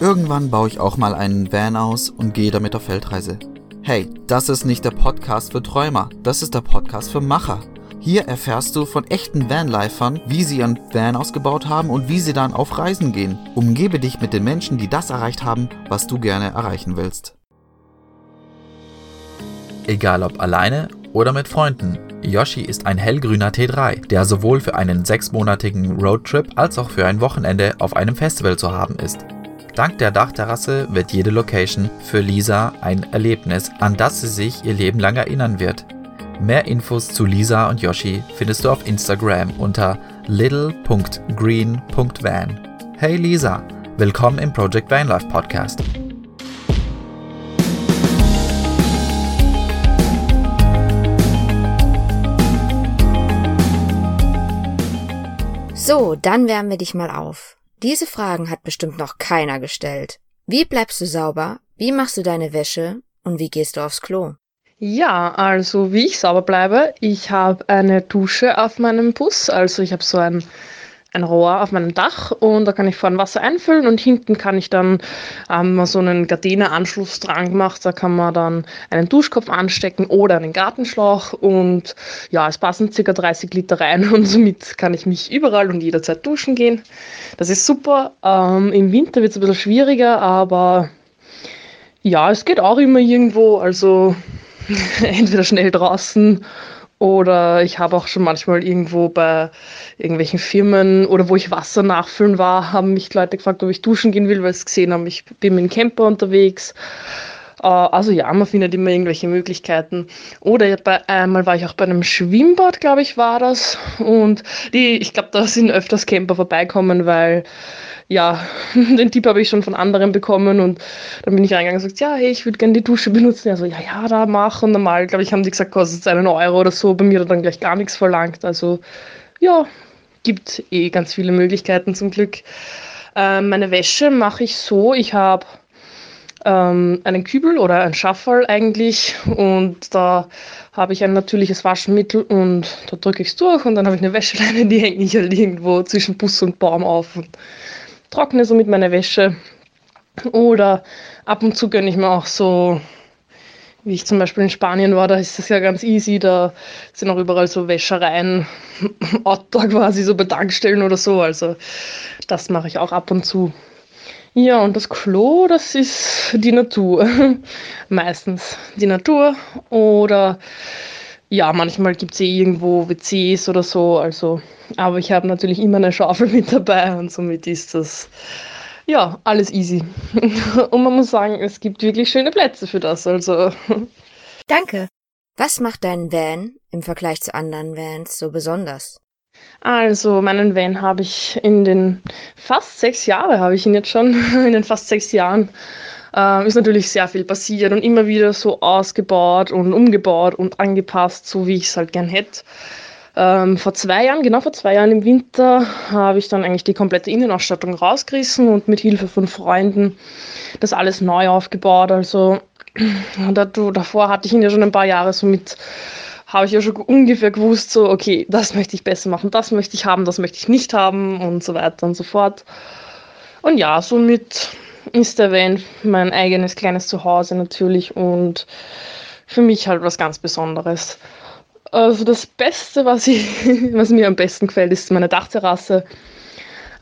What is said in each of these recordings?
Irgendwann baue ich auch mal einen Van aus und gehe damit auf Feldreise. Hey, das ist nicht der Podcast für Träumer, das ist der Podcast für Macher. Hier erfährst du von echten Vanlifern, wie sie ihren Van ausgebaut haben und wie sie dann auf Reisen gehen. Umgebe dich mit den Menschen, die das erreicht haben, was du gerne erreichen willst. Egal ob alleine oder mit Freunden, Yoshi ist ein hellgrüner T3, der sowohl für einen sechsmonatigen Roadtrip als auch für ein Wochenende auf einem Festival zu haben ist. Dank der Dachterrasse wird jede Location für Lisa ein Erlebnis, an das sie sich ihr Leben lang erinnern wird. Mehr Infos zu Lisa und Yoshi findest du auf Instagram unter little.green.van. Hey Lisa, willkommen im Project Vanlife Podcast. So, dann wärmen wir dich mal auf. Diese Fragen hat bestimmt noch keiner gestellt. Wie bleibst du sauber? Wie machst du deine Wäsche? Und wie gehst du aufs Klo? Ja, also wie ich sauber bleibe, ich habe eine Dusche auf meinem Bus, also ich habe so ein, ein Rohr auf meinem Dach und da kann ich vorne Wasser einfüllen und hinten kann ich dann ähm, so einen Gardena-Anschluss dran gemacht, da kann man dann einen Duschkopf anstecken oder einen Gartenschlauch und ja, es passen ca. 30 Liter rein und somit kann ich mich überall und jederzeit duschen gehen. Das ist super. Ähm, Im Winter wird es ein bisschen schwieriger, aber ja, es geht auch immer irgendwo, also entweder schnell draußen oder ich habe auch schon manchmal irgendwo bei irgendwelchen Firmen oder wo ich Wasser nachfüllen war, haben mich Leute gefragt, ob ich duschen gehen will, weil sie gesehen haben, ich bin mit dem Camper unterwegs. Äh, also ja, man findet immer irgendwelche Möglichkeiten. Oder bei, einmal war ich auch bei einem Schwimmbad, glaube ich, war das. Und die, ich glaube, da sind öfters Camper vorbeikommen, weil ja, den Tipp habe ich schon von anderen bekommen und dann bin ich reingegangen und gesagt, ja, hey, ich würde gerne die Dusche benutzen. Also, ja, ja, da mach. Und normal, glaube ich, haben die gesagt, kostet einen Euro oder so. Bei mir hat dann gleich gar nichts verlangt. Also, ja, gibt eh ganz viele Möglichkeiten zum Glück. Ähm, meine Wäsche mache ich so, ich habe ähm, einen Kübel oder ein Schafferl eigentlich und da habe ich ein natürliches Waschmittel und da drücke ich es durch und dann habe ich eine Wäscheleine, die hänge ich halt irgendwo zwischen Bus und Baum auf und trockne somit meine Wäsche. Oder ab und zu gönne ich mir auch so, wie ich zum Beispiel in Spanien war, da ist das ja ganz easy, da sind auch überall so Wäschereien, Outdoor quasi, so Bedankstellen oder so. Also das mache ich auch ab und zu. Ja, und das Klo, das ist die Natur. Meistens die Natur. Oder ja, manchmal gibt es eh irgendwo WCs oder so. Also aber ich habe natürlich immer eine Schaufel mit dabei und somit ist das ja alles easy. und man muss sagen, es gibt wirklich schöne Plätze für das. Also. Danke. Was macht deinen Van im Vergleich zu anderen Vans so besonders? Also, meinen Van habe ich in den fast sechs Jahren, habe ich ihn jetzt schon, in den fast sechs Jahren, äh, ist natürlich sehr viel passiert und immer wieder so ausgebaut und umgebaut und angepasst, so wie ich es halt gern hätte. Ähm, vor zwei Jahren, genau vor zwei Jahren im Winter, habe ich dann eigentlich die komplette Innenausstattung rausgerissen und mit Hilfe von Freunden das alles neu aufgebaut. Also davor hatte ich ihn ja schon ein paar Jahre so mit, habe ich ja schon ungefähr gewusst, so, okay, das möchte ich besser machen, das möchte ich haben, das möchte ich nicht haben und so weiter und so fort. Und ja, somit ist der Van mein eigenes kleines Zuhause natürlich und für mich halt was ganz Besonderes. Also das Beste, was, ich, was mir am besten gefällt, ist meine Dachterrasse.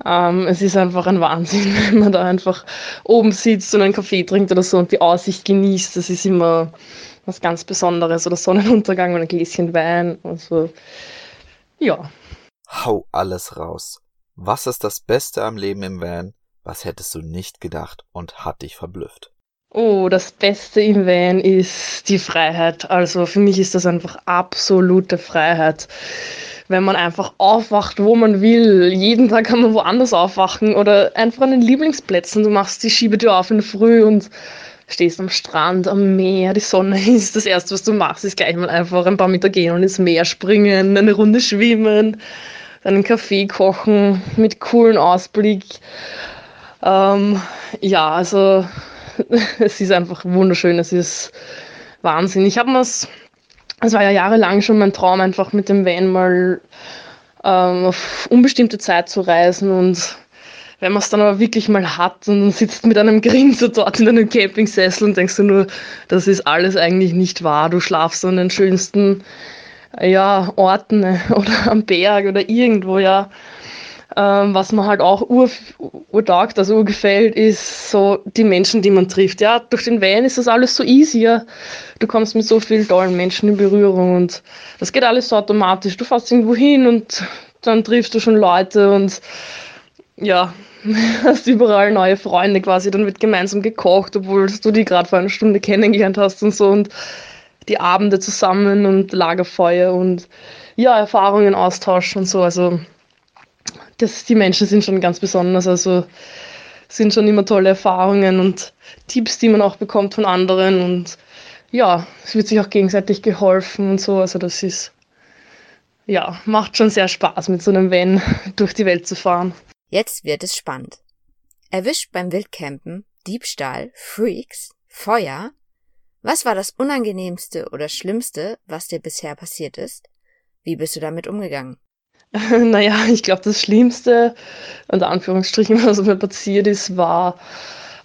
Ähm, es ist einfach ein Wahnsinn, wenn man da einfach oben sitzt und einen Kaffee trinkt oder so und die Aussicht genießt. Das ist immer was ganz Besonderes. Oder Sonnenuntergang und ein Gläschen Wein. Also, ja. Hau alles raus. Was ist das Beste am Leben im Van? Was hättest du nicht gedacht und hat dich verblüfft? Oh, das Beste im Van ist die Freiheit. Also für mich ist das einfach absolute Freiheit. Wenn man einfach aufwacht, wo man will. Jeden Tag kann man woanders aufwachen oder einfach an den Lieblingsplätzen. Du machst die Schiebetür auf in der Früh und stehst am Strand, am Meer, die Sonne ist. Das erste, was du machst, ist gleich mal einfach ein paar Meter gehen und ins Meer springen, eine Runde schwimmen, einen Kaffee kochen mit coolen Ausblick. Ähm, ja, also es ist einfach wunderschön, es ist Wahnsinn. Ich habe mir es, es war ja jahrelang schon mein Traum, einfach mit dem Van mal ähm, auf unbestimmte Zeit zu reisen und wenn man es dann aber wirklich mal hat und sitzt mit einem Grinser dort in einem Campingsessel und denkst du nur, das ist alles eigentlich nicht wahr. Du schlafst an den schönsten ja, Orten oder am Berg oder irgendwo, ja. Ähm, was mir halt auch ur, also urgefällt, ist so die Menschen, die man trifft. Ja, durch den Van ist das alles so easy. Ja. Du kommst mit so vielen tollen Menschen in Berührung und das geht alles so automatisch. Du fährst irgendwo hin und dann triffst du schon Leute und ja, hast überall neue Freunde quasi. Dann wird gemeinsam gekocht, obwohl du die gerade vor einer Stunde kennengelernt hast und so und die Abende zusammen und Lagerfeuer und ja, Erfahrungen austauschen und so. Also das, die Menschen sind schon ganz besonders. Also sind schon immer tolle Erfahrungen und Tipps, die man auch bekommt von anderen. Und ja, es wird sich auch gegenseitig geholfen und so. Also das ist, ja, macht schon sehr Spaß, mit so einem Van durch die Welt zu fahren. Jetzt wird es spannend. Erwischt beim Wildcampen, Diebstahl, Freaks, Feuer. Was war das Unangenehmste oder Schlimmste, was dir bisher passiert ist? Wie bist du damit umgegangen? naja, ich glaube, das Schlimmste, unter Anführungsstrichen, was mir passiert ist, war,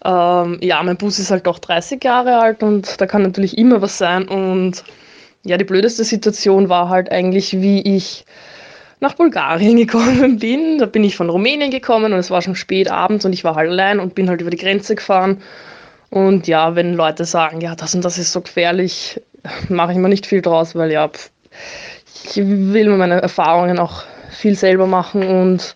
ähm, ja, mein Bus ist halt doch 30 Jahre alt und da kann natürlich immer was sein. Und ja, die blödeste Situation war halt eigentlich, wie ich nach Bulgarien gekommen bin. Da bin ich von Rumänien gekommen und es war schon spät abends und ich war halt allein und bin halt über die Grenze gefahren. Und ja, wenn Leute sagen, ja, das und das ist so gefährlich, mache ich mir nicht viel draus, weil ja, pff, ich will mir meine Erfahrungen auch viel selber machen und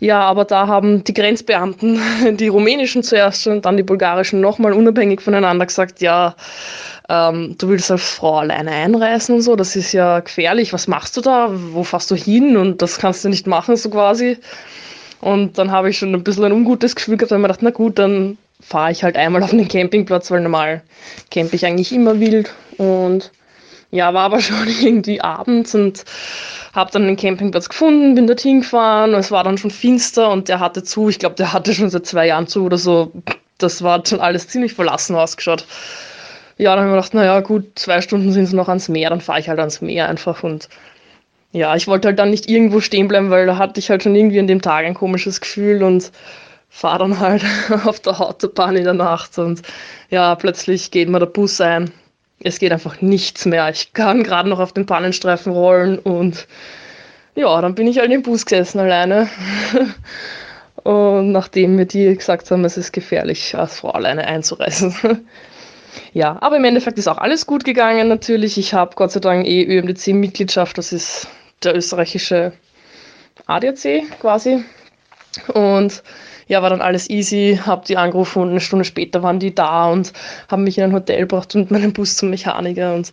ja, aber da haben die Grenzbeamten, die rumänischen zuerst und dann die bulgarischen nochmal unabhängig voneinander gesagt, ja, ähm, du willst als Frau alleine einreisen und so, das ist ja gefährlich, was machst du da, wo fährst du hin und das kannst du nicht machen, so quasi. Und dann habe ich schon ein bisschen ein ungutes Gefühl gehabt, weil mir dachte, na gut, dann fahre ich halt einmal auf den Campingplatz, weil normal campe ich eigentlich immer wild und ja, war aber schon irgendwie abends und habe dann den Campingplatz gefunden, bin dorthin gefahren. Es war dann schon finster und der hatte zu. Ich glaube, der hatte schon seit zwei Jahren zu oder so. Das war schon alles ziemlich verlassen ausgeschaut. Ja, dann habe ich mir gedacht, naja, gut, zwei Stunden sind es noch ans Meer, dann fahre ich halt ans Meer einfach und ja, ich wollte halt dann nicht irgendwo stehen bleiben, weil da hatte ich halt schon irgendwie an dem Tag ein komisches Gefühl und fahre dann halt auf der Autobahn in der Nacht und ja, plötzlich geht mir der Bus ein es geht einfach nichts mehr. Ich kann gerade noch auf den Pannenstreifen rollen und ja, dann bin ich halt im Bus gesessen alleine. und nachdem mir die gesagt haben, es ist gefährlich, als Frau alleine einzureisen. ja, aber im Endeffekt ist auch alles gut gegangen natürlich. Ich habe Gott sei Dank eh ÖMDC-Mitgliedschaft, das ist der österreichische ADAC quasi. Und ja, war dann alles easy, hab die angerufen und eine Stunde später waren die da und haben mich in ein Hotel gebracht und meinen Bus zum Mechaniker und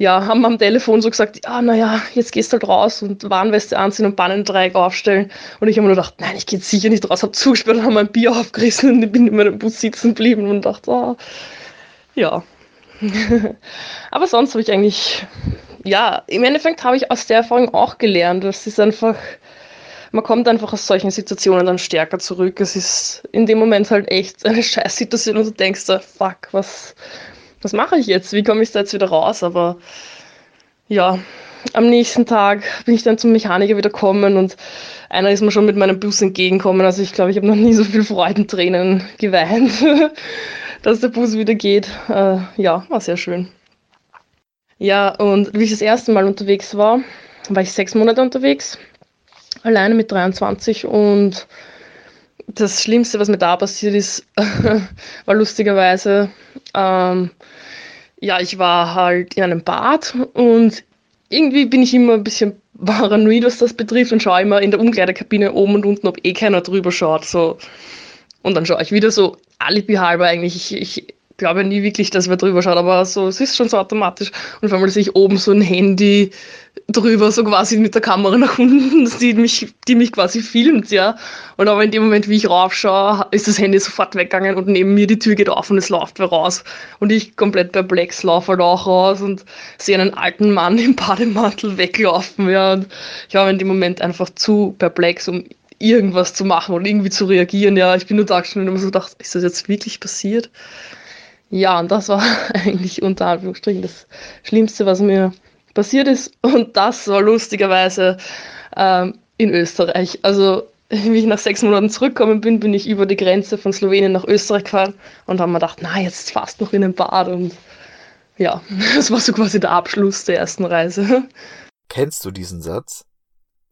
ja, haben am Telefon so gesagt, ja, naja, jetzt gehst du halt raus und Warnweste anziehen und Bannendreieck aufstellen. Und ich habe mir nur gedacht, nein, ich gehe sicher nicht raus, hab zugesperrt und habe mein Bier aufgerissen und bin in meinem Bus sitzen geblieben und dachte, oh, ja. Aber sonst habe ich eigentlich, ja, im Endeffekt habe ich aus der Erfahrung auch gelernt. Das ist einfach, man kommt einfach aus solchen Situationen dann stärker zurück. Es ist in dem Moment halt echt eine Scheißsituation und du denkst so, fuck, was, was mache ich jetzt? Wie komme ich da jetzt wieder raus? Aber ja, am nächsten Tag bin ich dann zum Mechaniker wieder gekommen und einer ist mir schon mit meinem Bus entgegengekommen. Also ich glaube, ich habe noch nie so viel Freudentränen geweint, dass der Bus wieder geht. Äh, ja, war sehr schön. Ja, und wie ich das erste Mal unterwegs war, war ich sechs Monate unterwegs alleine mit 23 und das Schlimmste, was mir da passiert ist, war lustigerweise, ähm, ja, ich war halt in einem Bad und irgendwie bin ich immer ein bisschen paranoid, was das betrifft und schaue immer in der Umkleidekabine oben und unten, ob eh keiner drüber schaut. So. Und dann schaue ich wieder so alibi halber eigentlich. Ich, ich glaube nie wirklich, dass wer drüber schaut, aber so, es ist schon so automatisch. Und auf einmal sehe ich oben so ein Handy drüber, so quasi mit der Kamera nach unten, die mich, die mich quasi filmt, ja. Und aber in dem Moment, wie ich raufschaue, ist das Handy sofort weggegangen und neben mir die Tür geht auf und es läuft wer raus. Und ich komplett perplex laufe halt auch raus und sehe einen alten Mann im Bademantel weglaufen, ja. Und ich war in dem Moment einfach zu perplex, um irgendwas zu machen und irgendwie zu reagieren, ja. Ich bin nur da gestanden und immer so gedacht, ist das jetzt wirklich passiert? Ja, und das war eigentlich unter Anführungsstrichen das Schlimmste, was mir passiert ist. Und das war lustigerweise ähm, in Österreich. Also wie ich nach sechs Monaten zurückgekommen bin, bin ich über die Grenze von Slowenien nach Österreich gefahren und haben mir gedacht, na, jetzt fast noch in den Bad und ja, das war so quasi der Abschluss der ersten Reise. Kennst du diesen Satz?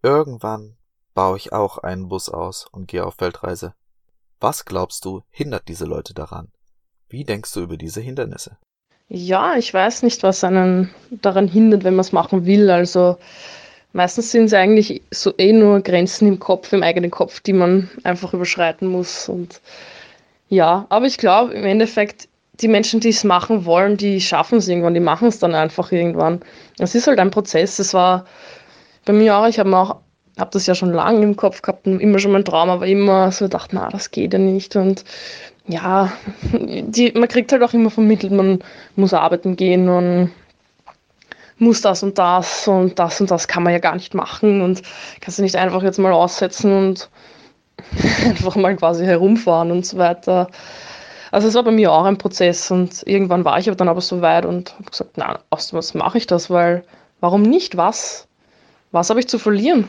Irgendwann baue ich auch einen Bus aus und gehe auf Weltreise. Was glaubst du, hindert diese Leute daran? Wie denkst du über diese Hindernisse? Ja, ich weiß nicht, was einen daran hindert, wenn man es machen will. Also meistens sind es eigentlich so eh nur Grenzen im Kopf, im eigenen Kopf, die man einfach überschreiten muss. Und ja, aber ich glaube, im Endeffekt, die Menschen, die es machen wollen, die schaffen es irgendwann, die machen es dann einfach irgendwann. Es ist halt ein Prozess. Es war bei mir auch, ich habe auch habe das ja schon lange im Kopf gehabt und immer schon mein Traum, aber immer so gedacht, na, das geht ja nicht. Und ja, die, man kriegt halt auch immer vermittelt, man muss arbeiten gehen und muss das und das und das und das kann man ja gar nicht machen und kannst du nicht einfach jetzt mal aussetzen und einfach mal quasi herumfahren und so weiter. Also es war bei mir auch ein Prozess und irgendwann war ich aber dann aber so weit und habe gesagt, na, aus was mache ich das, weil warum nicht? Was? Was habe ich zu verlieren?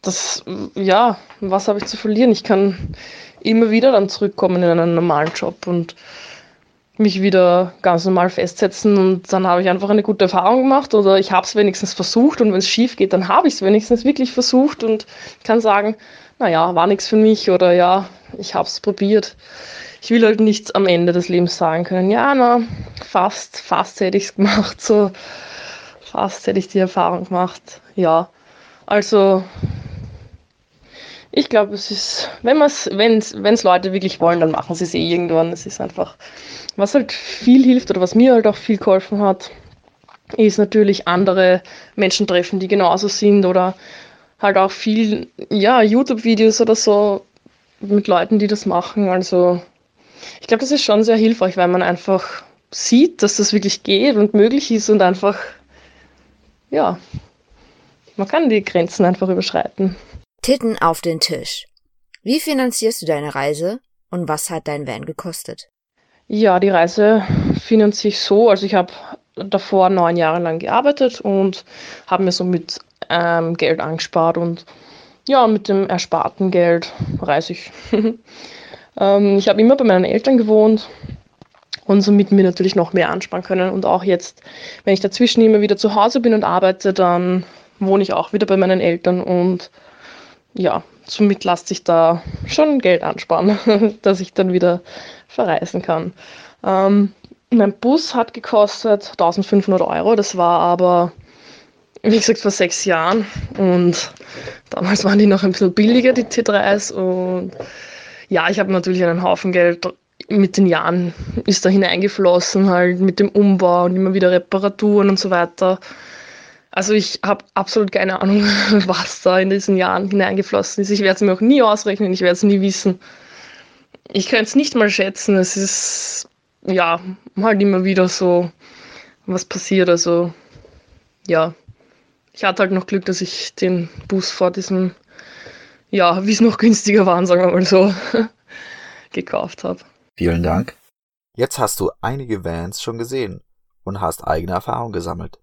Das, ja, was habe ich zu verlieren? Ich kann immer wieder dann zurückkommen in einen normalen Job und mich wieder ganz normal festsetzen und dann habe ich einfach eine gute Erfahrung gemacht oder ich habe es wenigstens versucht und wenn es schief geht, dann habe ich es wenigstens wirklich versucht und kann sagen, naja, war nichts für mich oder ja, ich habe es probiert. Ich will halt nicht am Ende des Lebens sagen können, ja, na, fast, fast hätte ich es gemacht, so fast hätte ich die Erfahrung gemacht. Ja, also ich glaube, es ist, wenn es wenn's Leute wirklich wollen, dann machen sie es eh irgendwann. Es ist einfach, was halt viel hilft oder was mir halt auch viel geholfen hat, ist natürlich andere Menschen treffen, die genauso sind oder halt auch viel, ja, YouTube-Videos oder so mit Leuten, die das machen. Also ich glaube, das ist schon sehr hilfreich, weil man einfach sieht, dass das wirklich geht und möglich ist und einfach, ja, man kann die Grenzen einfach überschreiten. Titten auf den Tisch. Wie finanzierst du deine Reise und was hat dein Van gekostet? Ja, die Reise finanziere ich so. Also ich habe davor neun Jahre lang gearbeitet und habe mir so mit ähm, Geld angespart und ja, mit dem ersparten Geld reise ich. ähm, ich habe immer bei meinen Eltern gewohnt und somit mir natürlich noch mehr ansparen können. Und auch jetzt, wenn ich dazwischen immer wieder zu Hause bin und arbeite, dann wohne ich auch wieder bei meinen Eltern und ja, somit lässt sich da schon Geld ansparen, dass ich dann wieder verreisen kann. Ähm, mein Bus hat gekostet 1500 Euro, das war aber, wie gesagt, vor sechs Jahren und damals waren die noch ein bisschen billiger, die T3s und ja, ich habe natürlich einen Haufen Geld mit den Jahren ist da hineingeflossen, halt mit dem Umbau und immer wieder Reparaturen und so weiter. Also ich habe absolut keine Ahnung, was da in diesen Jahren hineingeflossen ist. Ich werde es mir auch nie ausrechnen, ich werde es nie wissen. Ich kann es nicht mal schätzen. Es ist ja halt immer wieder so, was passiert. Also ja, ich hatte halt noch Glück, dass ich den Bus vor diesem, ja, wie es noch günstiger waren, sagen wir mal so, gekauft habe. Vielen Dank. Jetzt hast du einige Vans schon gesehen und hast eigene Erfahrung gesammelt.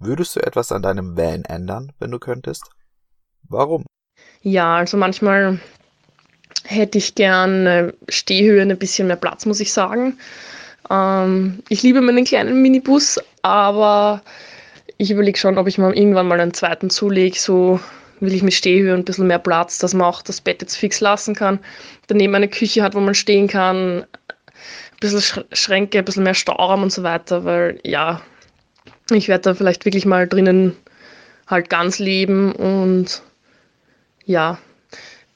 Würdest du etwas an deinem Van ändern, wenn du könntest? Warum? Ja, also manchmal hätte ich gern Stehhöhe, ein bisschen mehr Platz, muss ich sagen. Ähm, ich liebe meinen kleinen Minibus, aber ich überlege schon, ob ich mir irgendwann mal einen zweiten zulege. So will ich mit Stehhöhe ein bisschen mehr Platz, dass man auch das Bett jetzt fix lassen kann. Daneben eine Küche hat, wo man stehen kann. Ein bisschen Schränke, ein bisschen mehr Stauraum und so weiter, weil ja, ich werde da vielleicht wirklich mal drinnen halt ganz leben und ja,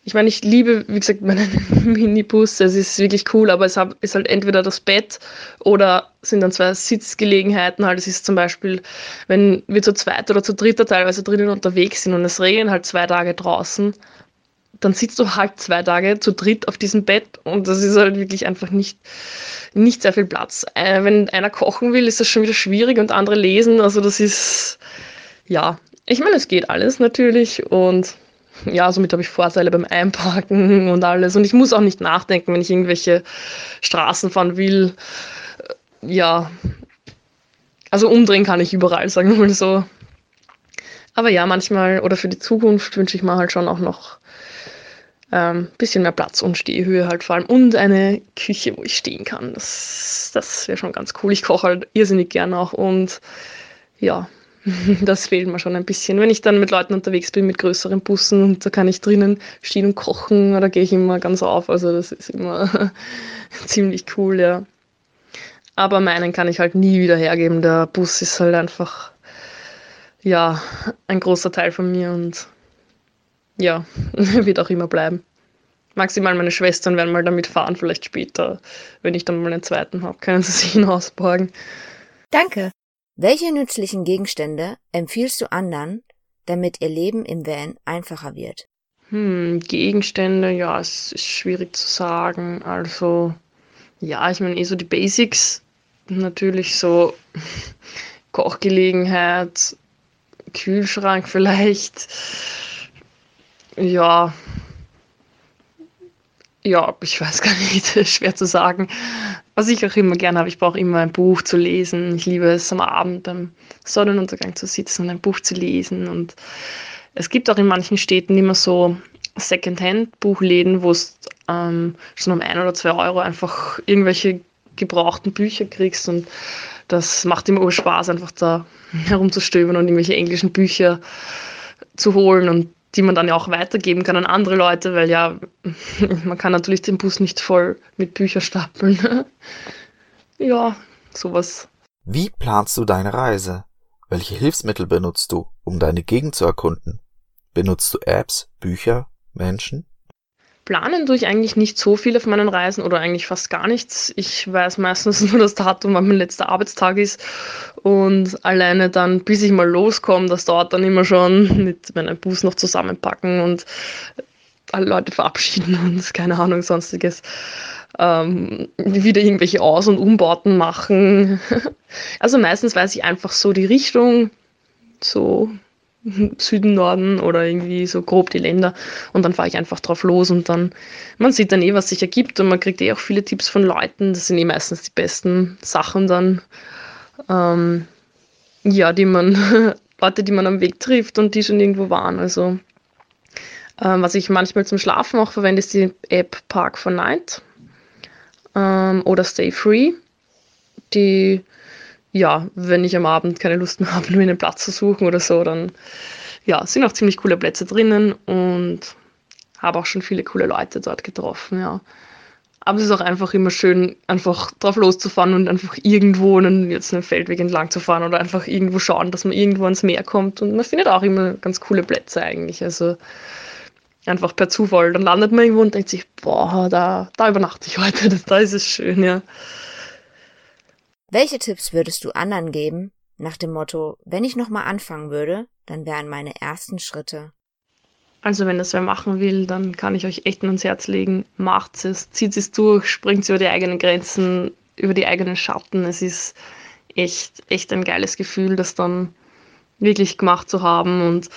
ich meine, ich liebe, wie gesagt, meinen Minibus, es ist wirklich cool, aber es ist halt entweder das Bett oder sind dann zwei Sitzgelegenheiten halt. Es ist zum Beispiel, wenn wir zu zweit oder zu dritter teilweise drinnen unterwegs sind und es regnet halt zwei Tage draußen, dann sitzt du halt zwei Tage zu dritt auf diesem Bett und das ist halt wirklich einfach nicht, nicht sehr viel Platz. Äh, wenn einer kochen will, ist das schon wieder schwierig und andere lesen. Also das ist, ja, ich meine, es geht alles natürlich und ja, somit habe ich Vorteile beim Einparken und alles. Und ich muss auch nicht nachdenken, wenn ich irgendwelche Straßen fahren will. Ja, also umdrehen kann ich überall, sagen wir mal so. Aber ja, manchmal oder für die Zukunft wünsche ich mir halt schon auch noch ähm, bisschen mehr Platz und Stehhöhe halt vor allem und eine Küche, wo ich stehen kann. Das, das wäre schon ganz cool. Ich koche halt irrsinnig gern auch und ja, das fehlt mir schon ein bisschen. Wenn ich dann mit Leuten unterwegs bin, mit größeren Bussen und da kann ich drinnen stehen und kochen, da gehe ich immer ganz auf. Also das ist immer ziemlich cool, ja. Aber meinen kann ich halt nie wieder hergeben. Der Bus ist halt einfach, ja, ein großer Teil von mir und ja, wird auch immer bleiben. Maximal meine Schwestern werden mal damit fahren, vielleicht später, wenn ich dann mal einen zweiten habe, können sie sich ihn ausborgen. Danke. Welche nützlichen Gegenstände empfiehlst du anderen, damit ihr Leben im Van einfacher wird? Hm, Gegenstände, ja, es ist schwierig zu sagen. Also, ja, ich meine eh so die Basics. Natürlich so Kochgelegenheit, Kühlschrank vielleicht ja, ja, ich weiß gar nicht, schwer zu sagen. Was ich auch immer gerne habe, ich brauche immer ein Buch zu lesen. Ich liebe es am Abend beim Sonnenuntergang zu sitzen und ein Buch zu lesen. Und es gibt auch in manchen Städten immer so Secondhand-Buchläden, wo es ähm, schon um ein oder zwei Euro einfach irgendwelche gebrauchten Bücher kriegst. Und das macht immer Spaß, einfach da herumzustöbern und irgendwelche englischen Bücher zu holen. Und die man dann ja auch weitergeben kann an andere Leute, weil ja, man kann natürlich den Bus nicht voll mit Büchern stapeln. ja, sowas. Wie planst du deine Reise? Welche Hilfsmittel benutzt du, um deine Gegend zu erkunden? Benutzt du Apps, Bücher, Menschen? Planen tue ich eigentlich nicht so viel auf meinen Reisen oder eigentlich fast gar nichts. Ich weiß meistens nur das Datum, wann mein letzter Arbeitstag ist. Und alleine dann, bis ich mal loskomme, das dauert dann immer schon mit meinem Bus noch zusammenpacken und alle Leute verabschieden und keine Ahnung, sonstiges. Ähm, wieder irgendwelche Aus- und Umbauten machen. Also meistens weiß ich einfach so die Richtung, so Süden, Norden oder irgendwie so grob die Länder. Und dann fahre ich einfach drauf los und dann, man sieht dann eh, was sich ergibt und man kriegt eh auch viele Tipps von Leuten, das sind eh meistens die besten Sachen dann, ähm, ja, die man, Leute, die man am Weg trifft und die schon irgendwo waren, also ähm, was ich manchmal zum Schlafen auch verwende, ist die App Park for Night ähm, oder Stay Free, die ja, wenn ich am Abend keine Lust mehr habe, mir einen Platz zu suchen oder so, dann ja, sind auch ziemlich coole Plätze drinnen und habe auch schon viele coole Leute dort getroffen, ja. Aber es ist auch einfach immer schön, einfach drauf loszufahren und einfach irgendwo einen, jetzt einen Feldweg entlang zu fahren oder einfach irgendwo schauen, dass man irgendwo ans Meer kommt. Und man findet auch immer ganz coole Plätze eigentlich. Also einfach per Zufall. Dann landet man irgendwo und denkt sich, boah, da, da übernachte ich heute, da ist es schön, ja. Welche Tipps würdest du anderen geben, nach dem Motto, wenn ich nochmal anfangen würde, dann wären meine ersten Schritte? Also wenn das wer machen will, dann kann ich euch echt ans Herz legen, macht es, zieht es durch, springt über die eigenen Grenzen, über die eigenen Schatten. Es ist echt, echt ein geiles Gefühl, das dann wirklich gemacht zu haben. Und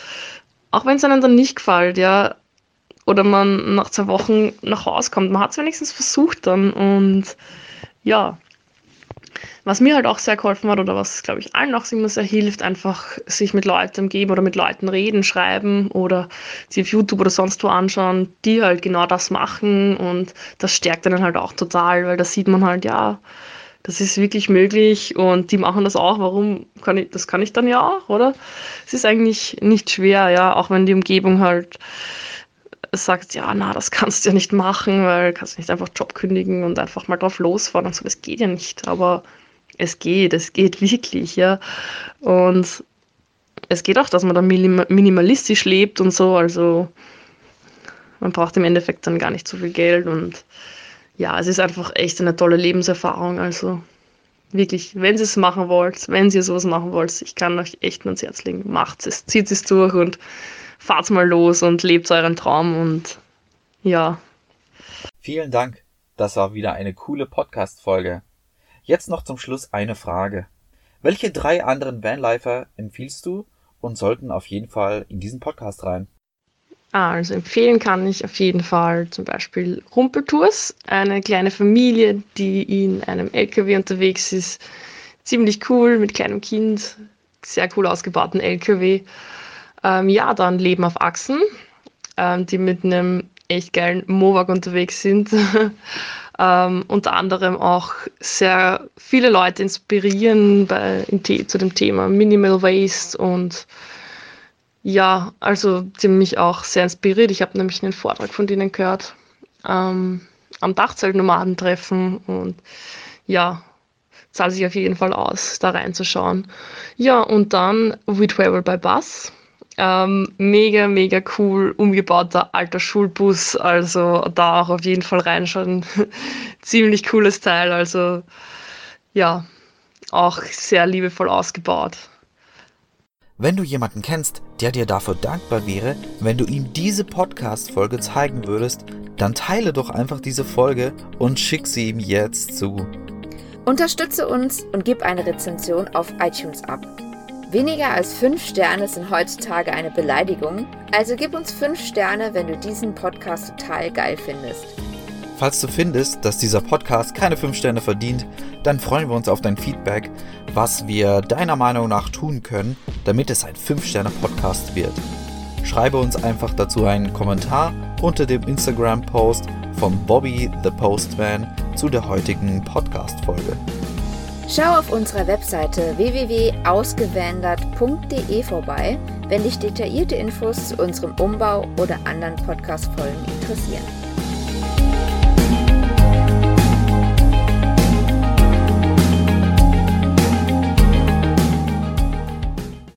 auch wenn es einem dann nicht gefällt, ja, oder man nach zwei Wochen nach Hause kommt, man hat es wenigstens versucht dann. Und ja, was mir halt auch sehr geholfen hat oder was, glaube ich, allen auch immer sehr hilft, einfach sich mit Leuten umgeben oder mit Leuten reden, schreiben oder sie auf YouTube oder sonst wo anschauen, die halt genau das machen und das stärkt einen halt auch total, weil da sieht man halt, ja, das ist wirklich möglich und die machen das auch. Warum kann ich, das kann ich dann ja auch, oder? Es ist eigentlich nicht schwer, ja, auch wenn die Umgebung halt sagt, ja, na, das kannst du ja nicht machen, weil du kannst nicht einfach Job kündigen und einfach mal drauf losfahren und so, das geht ja nicht, aber es geht, es geht wirklich, ja. Und es geht auch, dass man da minimalistisch lebt und so, also man braucht im Endeffekt dann gar nicht so viel Geld und ja, es ist einfach echt eine tolle Lebenserfahrung, also wirklich, wenn ihr es machen wollt, wenn ihr sowas machen wollt, ich kann euch echt ans Herz legen, macht es, zieht es durch und fahrt mal los und lebt euren Traum und ja. Vielen Dank. Das war wieder eine coole Podcast-Folge. Jetzt noch zum Schluss eine Frage. Welche drei anderen Vanlifer empfiehlst du und sollten auf jeden Fall in diesen Podcast rein? Also empfehlen kann ich auf jeden Fall zum Beispiel Rumpeltours, eine kleine Familie, die in einem LKW unterwegs ist. Ziemlich cool mit kleinem Kind, sehr cool ausgebauten LKW. Ähm, ja, dann Leben auf Achsen, ähm, die mit einem echt geilen Mowag unterwegs sind. ähm, unter anderem auch sehr viele Leute inspirieren bei, in, zu dem Thema Minimal Waste und ja, also die mich auch sehr inspiriert. Ich habe nämlich einen Vortrag von denen gehört ähm, am Dachzeltnomadentreffen und ja, zahlt sich auf jeden Fall aus, da reinzuschauen. Ja, und dann We Travel by Bus. Ähm, mega, mega cool umgebauter alter Schulbus. Also da auch auf jeden Fall reinschauen. Ziemlich cooles Teil. Also ja, auch sehr liebevoll ausgebaut. Wenn du jemanden kennst, der dir dafür dankbar wäre, wenn du ihm diese Podcast-Folge zeigen würdest, dann teile doch einfach diese Folge und schick sie ihm jetzt zu. Unterstütze uns und gib eine Rezension auf iTunes ab. Weniger als 5 Sterne sind heutzutage eine Beleidigung, also gib uns 5 Sterne, wenn du diesen Podcast total geil findest. Falls du findest, dass dieser Podcast keine 5 Sterne verdient, dann freuen wir uns auf dein Feedback, was wir deiner Meinung nach tun können, damit es ein 5 Sterne Podcast wird. Schreibe uns einfach dazu einen Kommentar unter dem Instagram-Post von Bobby the Postman zu der heutigen Podcast-Folge. Schau auf unserer Webseite www.ausgewandert.de vorbei, wenn dich detaillierte Infos zu unserem Umbau oder anderen Podcast-Folgen interessieren.